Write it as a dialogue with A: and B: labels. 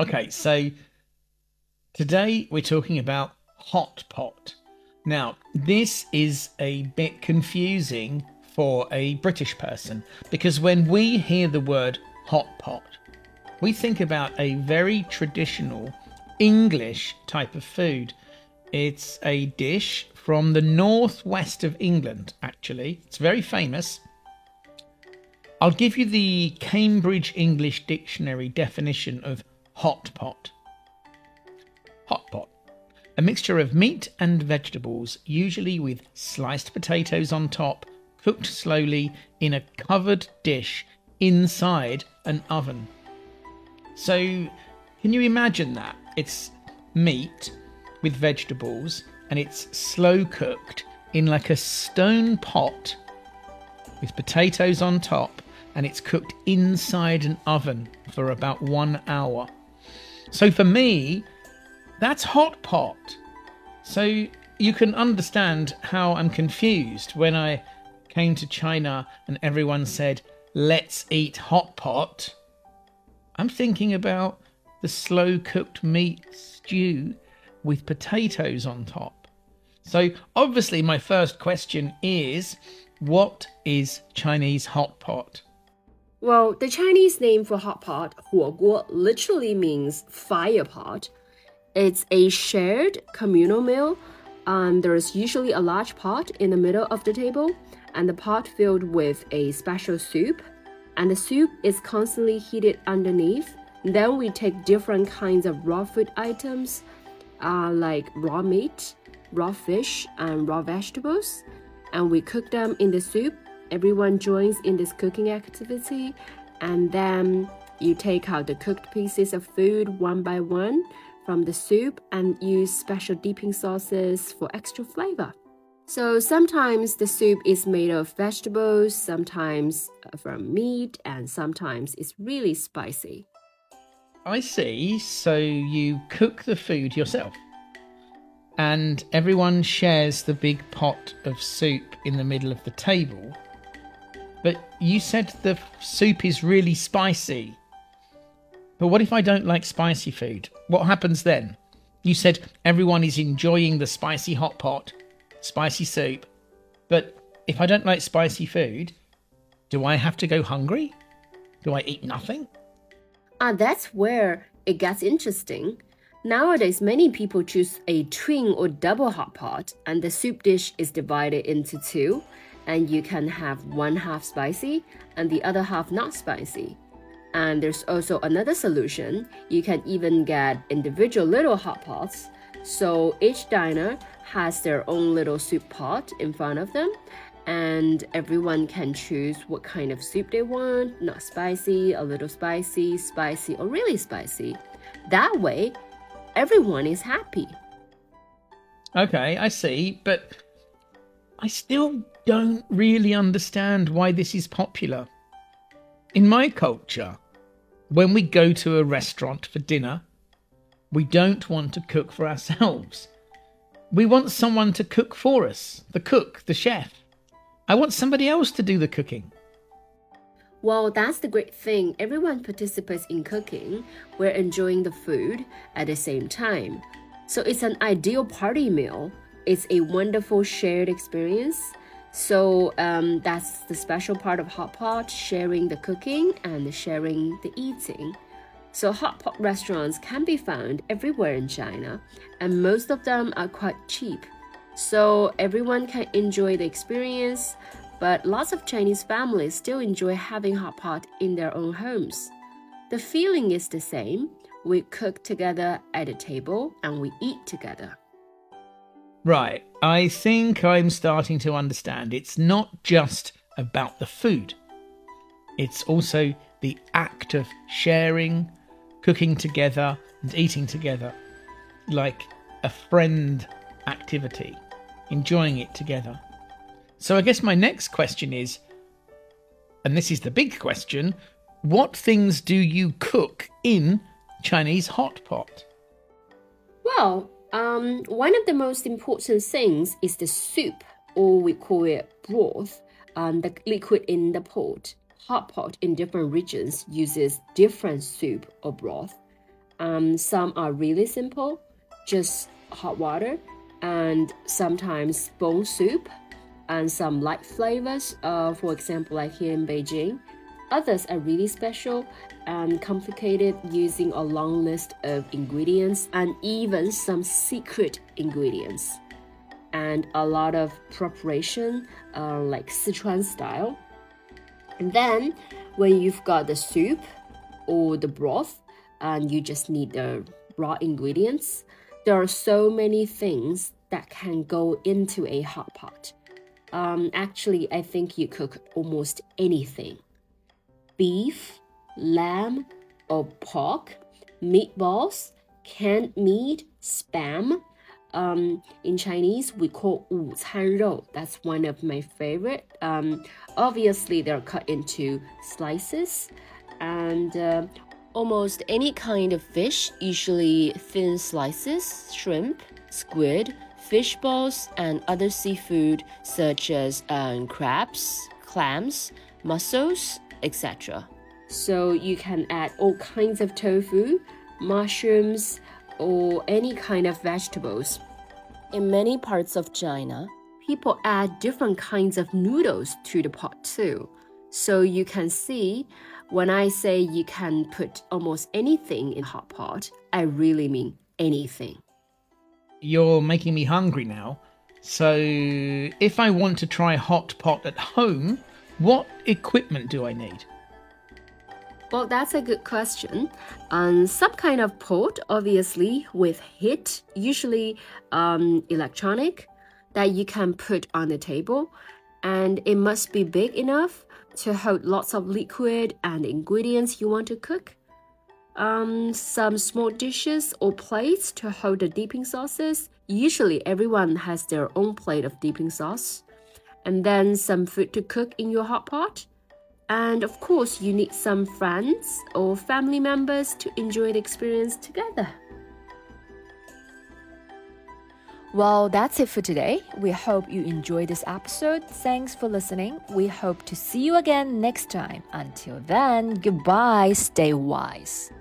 A: Okay, so today we're talking about hot pot. Now, this is a bit confusing for a British person because when we hear the word hot pot, we think about a very traditional English type of food. It's a dish from the northwest of England, actually. It's very famous. I'll give you the Cambridge English Dictionary definition of hot pot. Hot pot. A mixture of meat and vegetables, usually with sliced potatoes on top, cooked slowly in a covered dish inside an oven. So, can you imagine that? It's meat with vegetables and it's slow cooked in like a stone pot with potatoes on top and it's cooked inside an oven for about one hour. So for me, that's hot pot. So you can understand how I'm confused when I came to China and everyone said, let's eat hot pot. I'm thinking about the slow cooked meat stew with potatoes on top. So obviously, my first question is what is Chinese hot pot?
B: Well, the Chinese name for hot pot, 火锅, literally means fire pot. It's a shared communal meal. Um, there's usually a large pot in the middle of the table, and the pot filled with a special soup. And the soup is constantly heated underneath. Then we take different kinds of raw food items, uh, like raw meat, raw fish, and raw vegetables, and we cook them in the soup everyone joins in this cooking activity and then you take out the cooked pieces of food one by one from the soup and use special dipping sauces for extra flavor. So sometimes the soup is made of vegetables, sometimes uh, from meat, and sometimes it's really spicy.
A: I see. So you cook the food yourself, and everyone shares the big pot of soup in the middle of the table but you said the soup is really spicy. But what if I don't like spicy food? What happens then? You said everyone is enjoying the spicy hot pot, spicy soup. But if I don't like spicy food, do I have to go hungry? Do I eat nothing?
B: Ah, that's where it gets interesting. Nowadays, many people choose a twin or double hot pot, and the soup dish is divided into two and you can have one half spicy and the other half not spicy. And there's also another solution. You can even get individual little hot pots. So each diner has their own little soup pot in front of them, and everyone can choose what kind of soup they want not spicy, a little spicy, spicy, or really spicy. That way, everyone is happy.
A: Okay, I see, but I still don't really understand why this is popular. In my culture, when we go to a restaurant for dinner, we don't want to cook for ourselves. We want someone to cook for us the cook, the chef. I want somebody else to do the cooking.
B: Well, that's the great thing. Everyone participates in cooking. We're enjoying the food at the same time. So it's an ideal party meal. It's a wonderful shared experience so um, that's the special part of hot pot sharing the cooking and sharing the eating. So, hot pot restaurants can be found everywhere in China, and most of them are quite cheap. So, everyone can enjoy the experience, but lots of Chinese families still enjoy having hot pot in their own homes. The feeling is the same. We cook together at a table and we eat together.
A: Right, I think I'm starting to understand. It's not just about the food, it's also the act of sharing, cooking together and eating together like a friend activity, enjoying it together. So I guess my next question is, and this is the big question what things do you cook in Chinese hot pot?
B: Well, um, one of the most important things is the soup, or we call it broth, um, the liquid in the pot. Hot pot in different regions uses different soup or broth. Um, some are really simple, just hot water, and sometimes bone soup, and some light flavors. Uh, for example, like here in Beijing, Others are really special and complicated using a long list of ingredients and even some secret ingredients. And a lot of preparation, uh, like Sichuan style. And then when you've got the soup or the broth, and you just need the raw ingredients, there are so many things that can go into a hot pot. Um, actually, I think you cook almost anything beef, lamb, or pork, meatballs, canned meat, spam. Um, in Chinese, we call 午餐肉. That's one of my favorite. Um, obviously, they're cut into slices, and uh, almost any kind of fish, usually thin slices, shrimp, squid, fish balls, and other seafood such as um, crabs, clams, mussels, etc. So you can add all kinds of tofu, mushrooms, or any kind of vegetables. In many parts of China, people add different kinds of noodles to the pot too. So you can see when I say you can put almost anything in hot pot, I really mean anything.
A: You're making me hungry now. So if I want to try hot pot at home, what equipment do I need?
B: Well, that's a good question. Um, some kind of pot, obviously, with heat, usually um, electronic, that you can put on the table. And it must be big enough to hold lots of liquid and ingredients you want to cook. Um, some small dishes or plates to hold the dipping sauces. Usually, everyone has their own plate of dipping sauce and then some food to cook in your hot pot. And of course, you need some friends or family members to enjoy the experience together.
C: Well, that's it for today. We hope you enjoyed this episode. Thanks for listening. We hope to see you again next time. Until then, goodbye. Stay wise.